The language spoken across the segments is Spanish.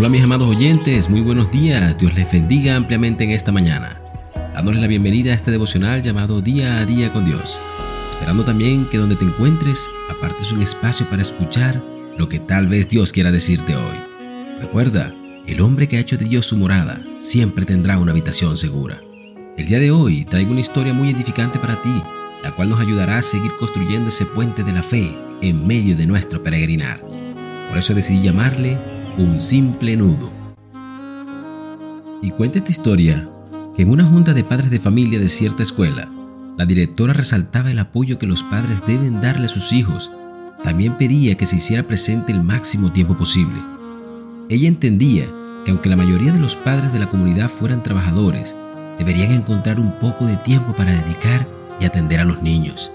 Hola mis amados oyentes, muy buenos días, Dios les bendiga ampliamente en esta mañana, dándoles la bienvenida a este devocional llamado Día a Día con Dios, esperando también que donde te encuentres apartes un espacio para escuchar lo que tal vez Dios quiera decirte hoy. Recuerda, el hombre que ha hecho de Dios su morada siempre tendrá una habitación segura. El día de hoy traigo una historia muy edificante para ti, la cual nos ayudará a seguir construyendo ese puente de la fe en medio de nuestro peregrinar. Por eso decidí llamarle un simple nudo. Y cuenta esta historia que en una junta de padres de familia de cierta escuela, la directora resaltaba el apoyo que los padres deben darle a sus hijos. También pedía que se hiciera presente el máximo tiempo posible. Ella entendía que aunque la mayoría de los padres de la comunidad fueran trabajadores, deberían encontrar un poco de tiempo para dedicar y atender a los niños.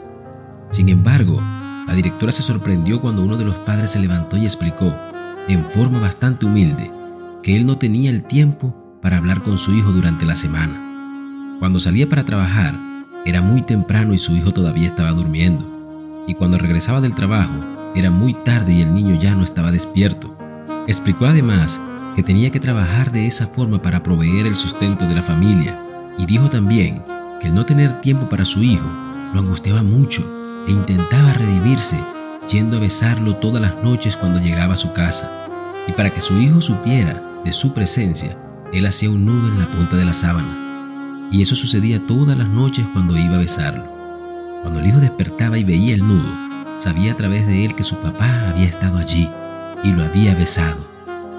Sin embargo, la directora se sorprendió cuando uno de los padres se levantó y explicó en forma bastante humilde que él no tenía el tiempo para hablar con su hijo durante la semana. Cuando salía para trabajar, era muy temprano y su hijo todavía estaba durmiendo. Y cuando regresaba del trabajo, era muy tarde y el niño ya no estaba despierto. Explicó además que tenía que trabajar de esa forma para proveer el sustento de la familia y dijo también que el no tener tiempo para su hijo lo angustiaba mucho e intentaba redimirse yendo a besarlo todas las noches cuando llegaba a su casa, y para que su hijo supiera de su presencia, él hacía un nudo en la punta de la sábana. Y eso sucedía todas las noches cuando iba a besarlo. Cuando el hijo despertaba y veía el nudo, sabía a través de él que su papá había estado allí y lo había besado.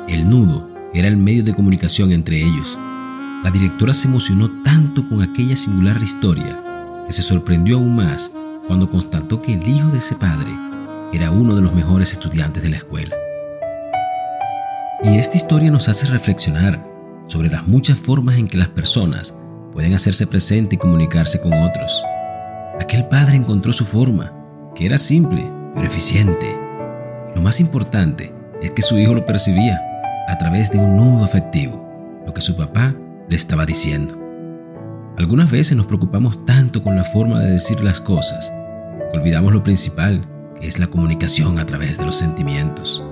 El nudo era el medio de comunicación entre ellos. La directora se emocionó tanto con aquella singular historia que se sorprendió aún más cuando constató que el hijo de ese padre era uno de los mejores estudiantes de la escuela. Y esta historia nos hace reflexionar sobre las muchas formas en que las personas pueden hacerse presente y comunicarse con otros. Aquel padre encontró su forma, que era simple, pero eficiente. Lo más importante es que su hijo lo percibía a través de un nudo afectivo, lo que su papá le estaba diciendo. Algunas veces nos preocupamos tanto con la forma de decir las cosas que olvidamos lo principal, que es la comunicación a través de los sentimientos.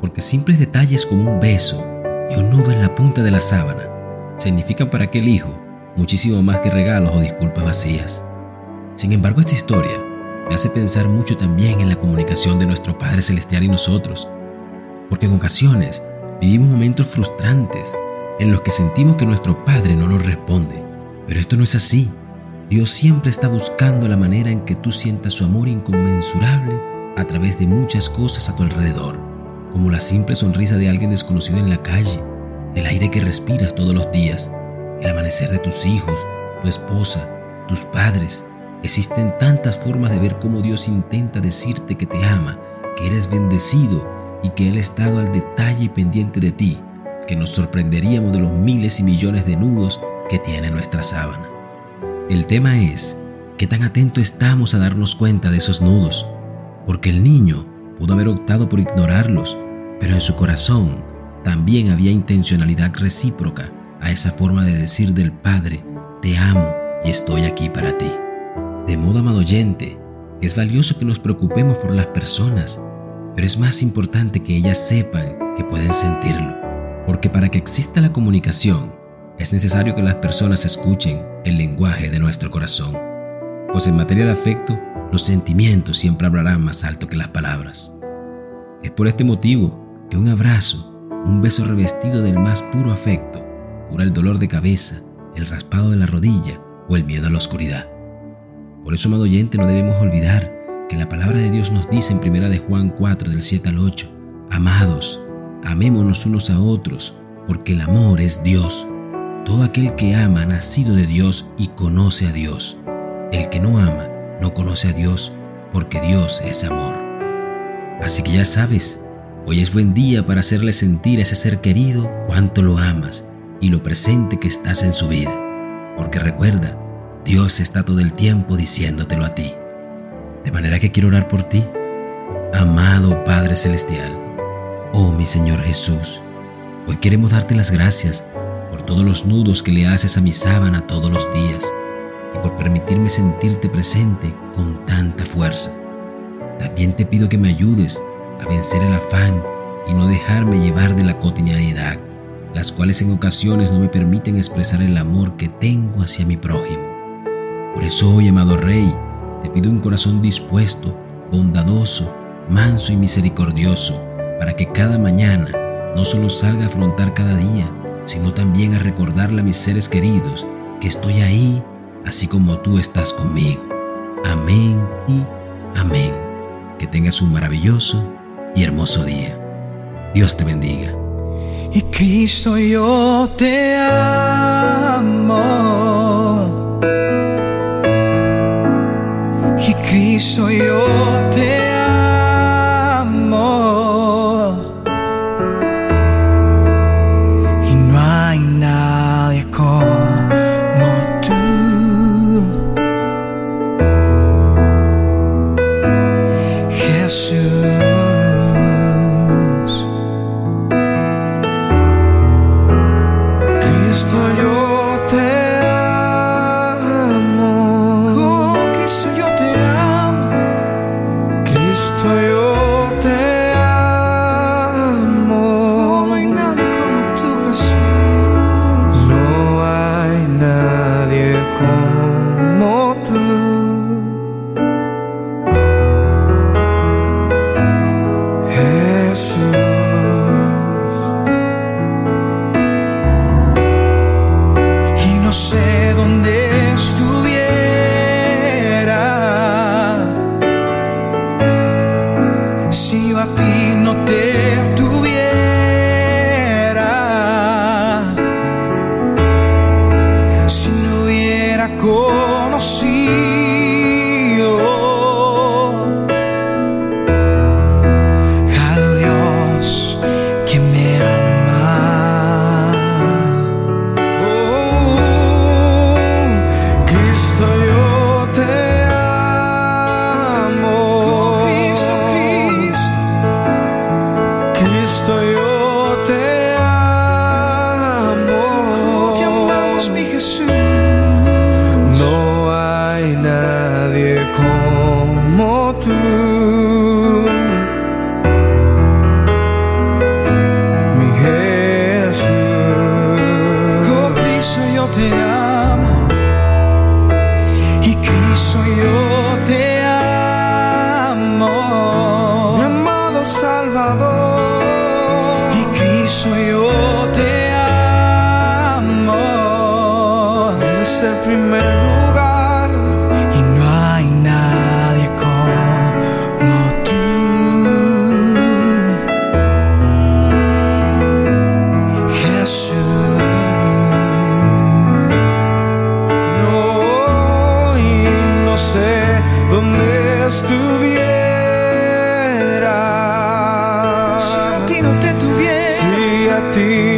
Porque simples detalles como un beso y un nudo en la punta de la sábana significan para aquel hijo muchísimo más que regalos o disculpas vacías. Sin embargo, esta historia me hace pensar mucho también en la comunicación de nuestro Padre Celestial y nosotros, porque en ocasiones vivimos momentos frustrantes en los que sentimos que nuestro Padre no nos responde, pero esto no es así. Dios siempre está buscando la manera en que tú sientas su amor inconmensurable a través de muchas cosas a tu alrededor, como la simple sonrisa de alguien desconocido en la calle, el aire que respiras todos los días, el amanecer de tus hijos, tu esposa, tus padres. Existen tantas formas de ver cómo Dios intenta decirte que te ama, que eres bendecido y que Él ha estado al detalle y pendiente de ti, que nos sorprenderíamos de los miles y millones de nudos que tiene nuestra sábana. El tema es qué tan atento estamos a darnos cuenta de esos nudos, porque el niño pudo haber optado por ignorarlos, pero en su corazón también había intencionalidad recíproca a esa forma de decir del Padre, te amo y estoy aquí para ti. De modo, amado oyente, es valioso que nos preocupemos por las personas, pero es más importante que ellas sepan que pueden sentirlo, porque para que exista la comunicación, es necesario que las personas escuchen el lenguaje de nuestro corazón, pues en materia de afecto, los sentimientos siempre hablarán más alto que las palabras. Es por este motivo que un abrazo, un beso revestido del más puro afecto, cura el dolor de cabeza, el raspado de la rodilla o el miedo a la oscuridad. Por eso, amado oyente, no debemos olvidar que la palabra de Dios nos dice en 1 de Juan 4 del 7 al 8, Amados, amémonos unos a otros, porque el amor es Dios. Todo aquel que ama ha nacido de Dios y conoce a Dios. El que no ama no conoce a Dios porque Dios es amor. Así que ya sabes, hoy es buen día para hacerle sentir a ese ser querido cuánto lo amas y lo presente que estás en su vida. Porque recuerda, Dios está todo el tiempo diciéndotelo a ti. De manera que quiero orar por ti. Amado Padre Celestial, oh mi Señor Jesús, hoy queremos darte las gracias por todos los nudos que le haces a mi sábana todos los días y por permitirme sentirte presente con tanta fuerza. También te pido que me ayudes a vencer el afán y no dejarme llevar de la cotidianidad, las cuales en ocasiones no me permiten expresar el amor que tengo hacia mi prójimo. Por eso hoy, amado Rey, te pido un corazón dispuesto, bondadoso, manso y misericordioso, para que cada mañana no solo salga a afrontar cada día, sino también a recordarle a mis seres queridos que estoy ahí, así como tú estás conmigo. Amén y amén. Que tengas un maravilloso y hermoso día. Dios te bendiga. Y Cristo yo te amo. Y Cristo yo te amo. Como tú. Jesús. y no sé dónde 过。Cristo, yo te amo. Eres el primer lugar. hati